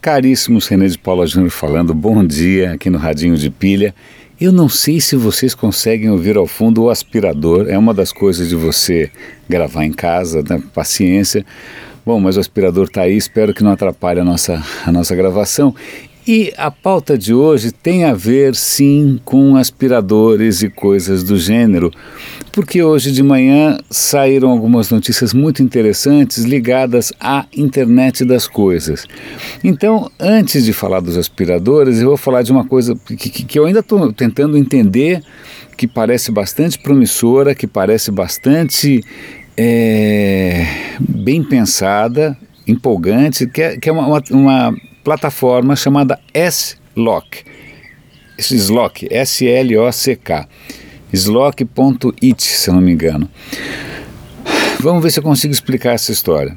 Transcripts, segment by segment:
Caríssimos, René de Paula Júnior falando, bom dia aqui no Radinho de Pilha. Eu não sei se vocês conseguem ouvir ao fundo o aspirador, é uma das coisas de você gravar em casa, né? paciência. Bom, mas o aspirador está aí, espero que não atrapalhe a nossa, a nossa gravação. E a pauta de hoje tem a ver, sim, com aspiradores e coisas do gênero, porque hoje de manhã saíram algumas notícias muito interessantes ligadas à internet das coisas. Então, antes de falar dos aspiradores, eu vou falar de uma coisa que, que, que eu ainda estou tentando entender, que parece bastante promissora, que parece bastante é, bem pensada, empolgante, que é, que é uma, uma plataforma chamada S-Lock. Slock, S-L-O-C-K. Slock.it, se não me engano. Vamos ver se eu consigo explicar essa história.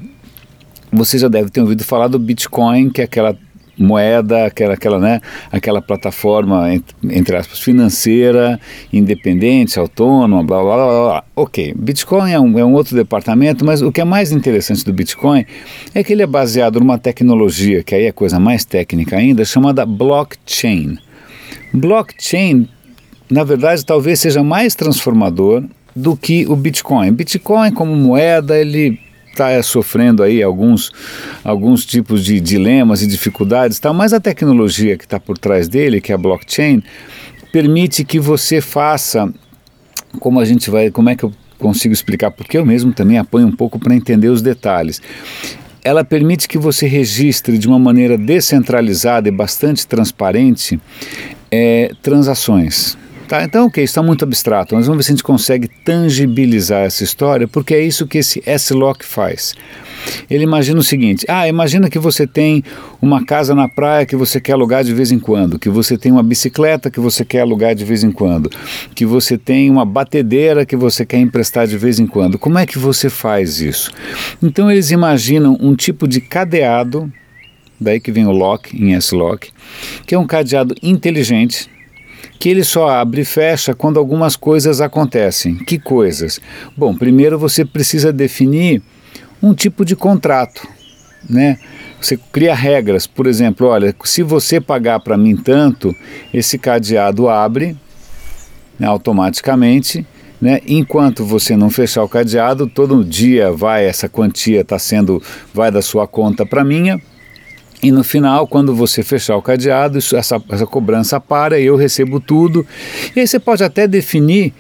Você já deve ter ouvido falar do Bitcoin, que é aquela moeda, aquela, aquela, né, aquela plataforma, entre aspas, financeira, independente, autônoma, blá, blá, blá, blá. Ok, Bitcoin é um, é um outro departamento, mas o que é mais interessante do Bitcoin é que ele é baseado numa tecnologia, que aí é coisa mais técnica ainda, chamada blockchain. Blockchain, na verdade, talvez seja mais transformador do que o Bitcoin. Bitcoin como moeda, ele está sofrendo aí alguns, alguns tipos de dilemas e dificuldades, tá? mas a tecnologia que está por trás dele, que é a blockchain, permite que você faça, como a gente vai, como é que eu consigo explicar, porque eu mesmo também apanho um pouco para entender os detalhes. Ela permite que você registre de uma maneira descentralizada e bastante transparente é, transações. Tá, então, ok, está muito abstrato, mas vamos ver se a gente consegue tangibilizar essa história, porque é isso que esse S-Lock faz. Ele imagina o seguinte: ah, imagina que você tem uma casa na praia que você quer alugar de vez em quando, que você tem uma bicicleta que você quer alugar de vez em quando, que você tem uma batedeira que você quer emprestar de vez em quando. Como é que você faz isso? Então, eles imaginam um tipo de cadeado, daí que vem o lock em S-Lock, que é um cadeado inteligente que ele só abre e fecha quando algumas coisas acontecem. Que coisas? Bom, primeiro você precisa definir um tipo de contrato, né? Você cria regras, por exemplo, olha, se você pagar para mim tanto, esse cadeado abre né, automaticamente, né? Enquanto você não fechar o cadeado, todo dia vai essa quantia está sendo vai da sua conta para minha e no final, quando você fechar o cadeado, isso, essa, essa cobrança para, eu recebo tudo. E aí você pode até definir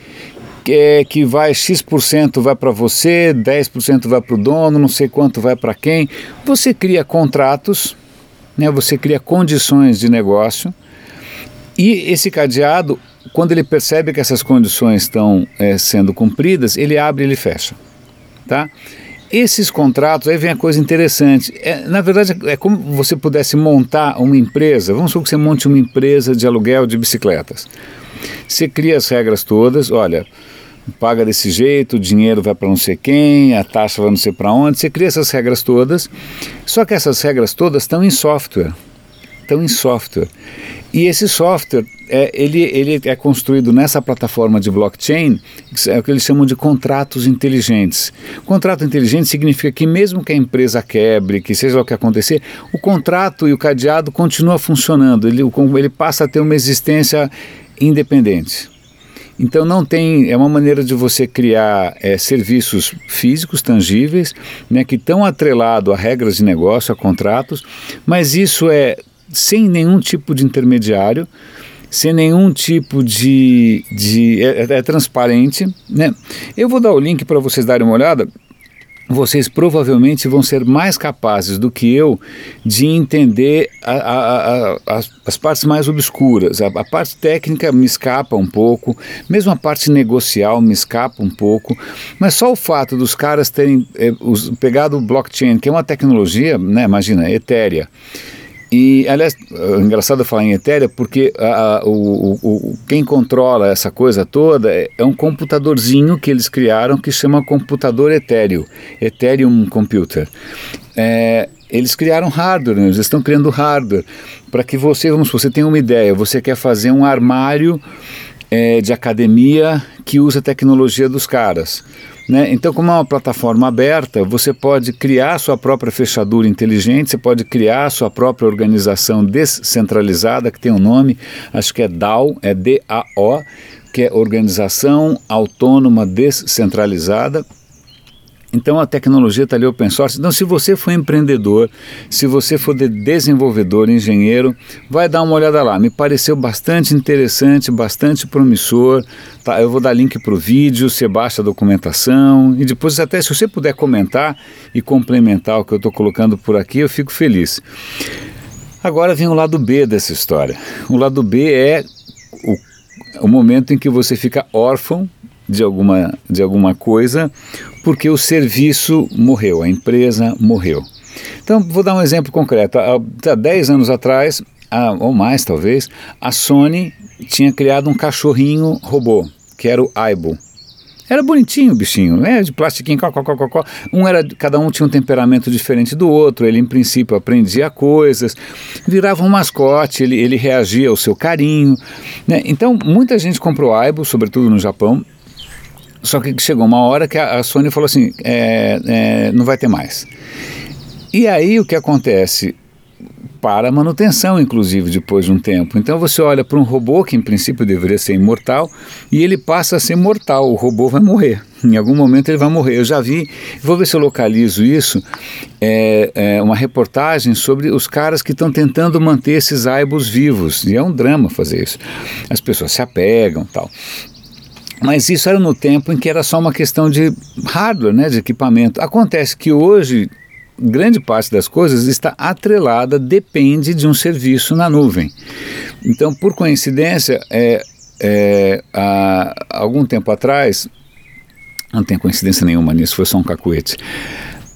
que, é, que vai X% vai para você, 10% vai para o dono, não sei quanto vai para quem. Você cria contratos, né, você cria condições de negócio. E esse cadeado, quando ele percebe que essas condições estão é, sendo cumpridas, ele abre e ele fecha. Tá? Esses contratos, aí vem a coisa interessante. É, na verdade, é como você pudesse montar uma empresa. Vamos supor que você monte uma empresa de aluguel de bicicletas. Você cria as regras todas, olha, paga desse jeito, o dinheiro vai para não sei quem, a taxa vai não sei para onde. Você cria essas regras todas, só que essas regras todas estão em software. Estão em software. E esse software é, ele, ele é construído nessa plataforma de blockchain, é o que eles chamam de contratos inteligentes. Contrato inteligente significa que mesmo que a empresa quebre, que seja o que acontecer, o contrato e o cadeado continua funcionando, ele, ele passa a ter uma existência independente. Então não tem, é uma maneira de você criar é, serviços físicos tangíveis, né, que estão atrelados a regras de negócio, a contratos, mas isso é sem nenhum tipo de intermediário, sem nenhum tipo de. de é, é, é transparente. Né? Eu vou dar o link para vocês darem uma olhada. Vocês provavelmente vão ser mais capazes do que eu de entender a, a, a, as, as, partes mais obscuras. A, parte técnica me escapa um pouco, mesmo a parte negocial me escapa um pouco, mas só o fato dos caras terem é, os, pegado o blockchain, que é uma tecnologia, né, imagina, etérea e, aliás, é engraçado falar em Ethereum porque a, a, o, o, quem controla essa coisa toda é, é, um computadorzinho que eles criaram que chama computador Ethereum, Ethereum Computer. É, eles criaram hardware, né? eles estão criando hardware para que você, vamos, você tenha uma ideia, você quer fazer um armário é, de academia que usa a tecnologia dos caras. Né? Então, como é uma plataforma aberta, você pode criar sua própria fechadura inteligente, você pode criar sua própria organização descentralizada, que tem um nome, acho que é DAO, é D-A-O, que é Organização Autônoma Descentralizada, então a tecnologia está ali open source. Então, se você for empreendedor, se você for de desenvolvedor, engenheiro, vai dar uma olhada lá. Me pareceu bastante interessante, bastante promissor. Tá, eu vou dar link para o vídeo, você baixa a documentação e depois até se você puder comentar e complementar o que eu estou colocando por aqui, eu fico feliz. Agora vem o lado B dessa história. O lado B é o, o momento em que você fica órfão de alguma, de alguma coisa porque o serviço morreu, a empresa morreu. Então, vou dar um exemplo concreto. Há 10 anos atrás, ou mais talvez, a Sony tinha criado um cachorrinho robô, que era o Aibo. Era bonitinho o bichinho, né? de plastiquinho. Um era, cada um tinha um temperamento diferente do outro, ele em princípio aprendia coisas, virava um mascote, ele, ele reagia ao seu carinho. Né? Então, muita gente comprou Aibo, sobretudo no Japão, só que chegou uma hora que a, Sony falou assim: é, é, não vai ter mais. E aí o que acontece? Para a manutenção, inclusive, depois de um tempo. Então você olha para um robô que em princípio deveria ser imortal e ele passa a ser mortal. O robô vai morrer. Em algum momento ele vai morrer. Eu já vi, vou ver se eu localizo isso, é, é uma reportagem sobre os caras que estão tentando manter esses aibos vivos. E é um drama fazer isso. As pessoas se apegam tal. Mas isso era no tempo em que era só uma questão de hardware, né, de equipamento. Acontece que hoje grande parte das coisas está atrelada, depende de um serviço na nuvem. Então, por coincidência, é, é, há algum tempo atrás, não tem coincidência nenhuma nisso, foi só um cacuete.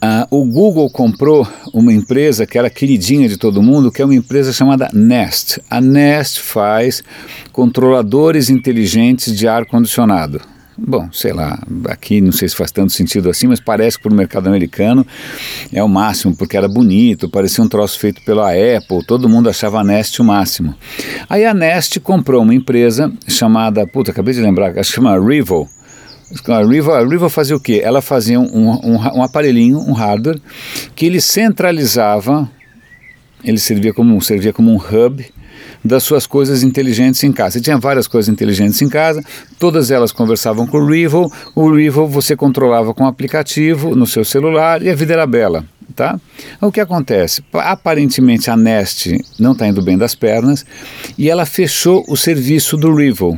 Uh, o Google comprou uma empresa que era queridinha de todo mundo, que é uma empresa chamada Nest. A Nest faz controladores inteligentes de ar-condicionado. Bom, sei lá, aqui não sei se faz tanto sentido assim, mas parece que para o mercado americano é o máximo, porque era bonito, parecia um troço feito pela Apple, todo mundo achava a Nest o máximo. Aí a Nest comprou uma empresa chamada, puta, acabei de lembrar, acho que chama Rival, a Riva, a Riva fazia o quê? Ela fazia um, um, um, aparelhinho, um hardware, que ele centralizava, ele servia como, servia como um hub das suas coisas inteligentes em casa. Você tinha várias coisas inteligentes em casa, todas elas conversavam com o Rival, o Rival você controlava com o aplicativo no seu celular e a vida era bela. Tá? O que acontece? Aparentemente a Nest não está indo bem das pernas e ela fechou o serviço do Rival.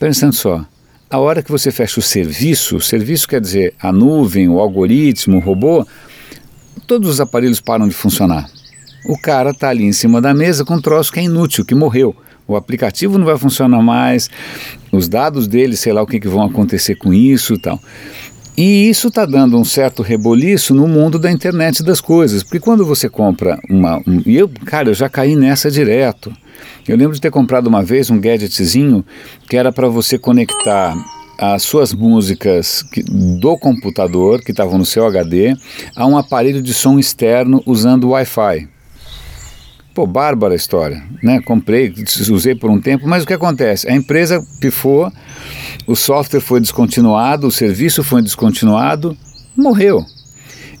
Pensando só, a hora que você fecha o serviço, serviço quer dizer a nuvem, o algoritmo, o robô, todos os aparelhos param de funcionar. O cara está ali em cima da mesa com um troço que é inútil, que morreu. O aplicativo não vai funcionar mais, os dados dele, sei lá o que, que vão acontecer com isso e tal. E isso está dando um certo reboliço no mundo da internet das coisas, porque quando você compra uma. Um, eu, cara, eu já caí nessa direto. Eu lembro de ter comprado uma vez um gadgetzinho que era para você conectar as suas músicas do computador, que estavam no seu HD, a um aparelho de som externo usando Wi-Fi. Pô, bárbara a história, né? Comprei, usei por um tempo, mas o que acontece? A empresa pifou, o software foi descontinuado, o serviço foi descontinuado, morreu.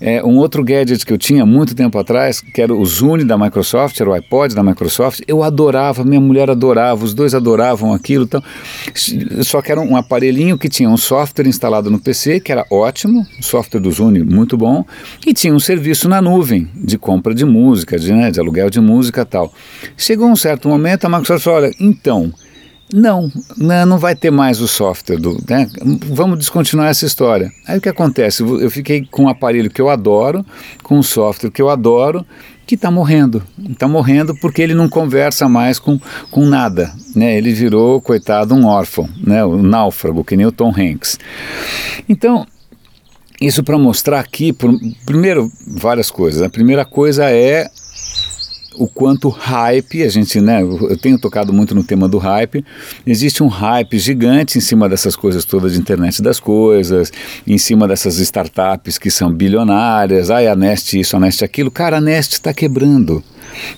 É, um outro gadget que eu tinha muito tempo atrás, que era o Zune da Microsoft, era o iPod da Microsoft, eu adorava, minha mulher adorava, os dois adoravam aquilo. Então, só que era um aparelhinho que tinha um software instalado no PC, que era ótimo, software do Zune muito bom, e tinha um serviço na nuvem de compra de música, de, né, de aluguel de música tal. Chegou um certo momento, a Microsoft falou, olha, então não, né, não vai ter mais o software do. Né? Vamos descontinuar essa história. Aí o que acontece? Eu fiquei com um aparelho que eu adoro, com um software que eu adoro, que está morrendo. Está morrendo porque ele não conversa mais com, com nada. Né? Ele virou, coitado, um órfão, né? um náufrago, que nem o Tom Hanks. Então, isso para mostrar aqui, por, primeiro, várias coisas. A primeira coisa é o quanto hype, a gente, né, eu tenho tocado muito no tema do hype, existe um hype gigante em cima dessas coisas todas de internet das coisas, em cima dessas startups que são bilionárias, ai, a Nest isso, a Nest aquilo, cara, a Nest está quebrando.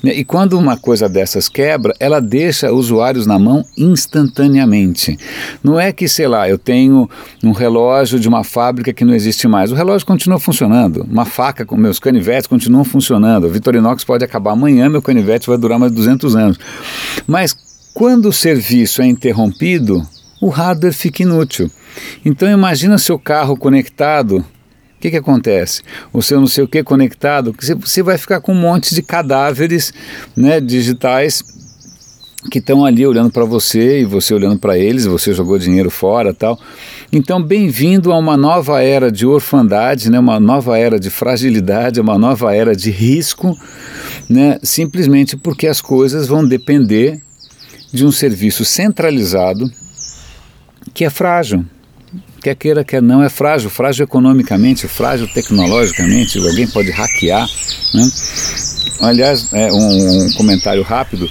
Né? E quando uma coisa dessas quebra, ela deixa usuários na mão instantaneamente. Não é que, sei lá, eu tenho um relógio de uma fábrica que não existe mais. O relógio continua funcionando. Uma faca com meus canivetes continuam funcionando. A Vitorinox pode acabar amanhã, meu canivete vai durar mais de 200 anos. Mas quando o serviço é interrompido, o hardware fica inútil. Então imagina seu carro conectado, que, que acontece? O seu não sei o que conectado, você vai ficar com um monte de cadáveres né, digitais que estão ali olhando para você e você olhando para eles, você jogou dinheiro fora tal. Então, bem-vindo a uma nova era de orfandade, né, uma nova era de fragilidade, uma nova era de risco, né, simplesmente porque as coisas vão depender de um serviço centralizado que é frágil. Quer queira, quer não, é frágil. Frágil economicamente, frágil tecnologicamente, alguém pode hackear. Né? Aliás, é, um, um comentário rápido,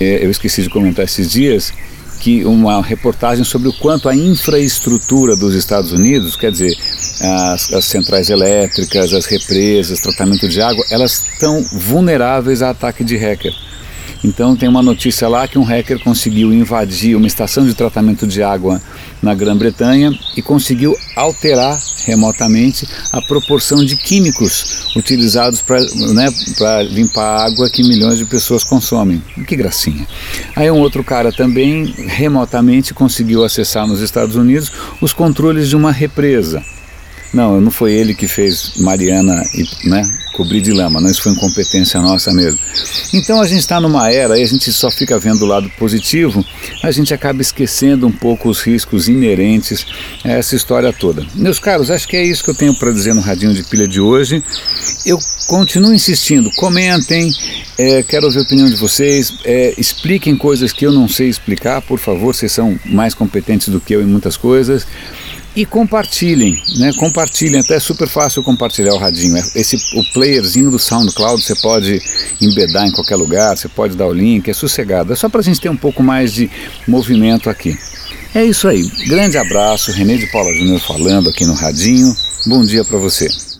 é, eu esqueci de comentar esses dias, que uma reportagem sobre o quanto a infraestrutura dos Estados Unidos, quer dizer, as, as, centrais elétricas, as represas, tratamento de água, elas estão vulneráveis a ataque de hacker. Então tem uma notícia lá que um hacker conseguiu invadir uma estação de tratamento de água na Grã-Bretanha e conseguiu alterar remotamente a proporção de químicos utilizados para né, limpar a água que milhões de pessoas consomem. Que gracinha. Aí um outro cara também remotamente conseguiu acessar nos Estados Unidos os controles de uma represa. Não, não foi ele que fez Mariana né, cobrir de lama, não, isso foi incompetência nossa mesmo. Então a gente está numa era, e a gente só fica vendo o lado positivo, a gente acaba esquecendo um pouco os riscos inerentes a essa história toda. Meus caros, acho que é isso que eu tenho para dizer no Radinho de Pilha de hoje. Eu continuo insistindo, comentem, é, quero ouvir a opinião de vocês, é, expliquem coisas que eu não sei explicar, por favor, vocês são mais competentes do que eu em muitas coisas e compartilhem, né? Compartilhem, até é super fácil compartilhar o radinho. É, esse o playerzinho do SoundCloud você pode embedar em qualquer lugar, você pode dar o link, é sossegado. É só para a gente ter um pouco mais de movimento aqui. É isso aí. Grande abraço, René de Paula Júnior falando aqui no radinho. Bom dia para você.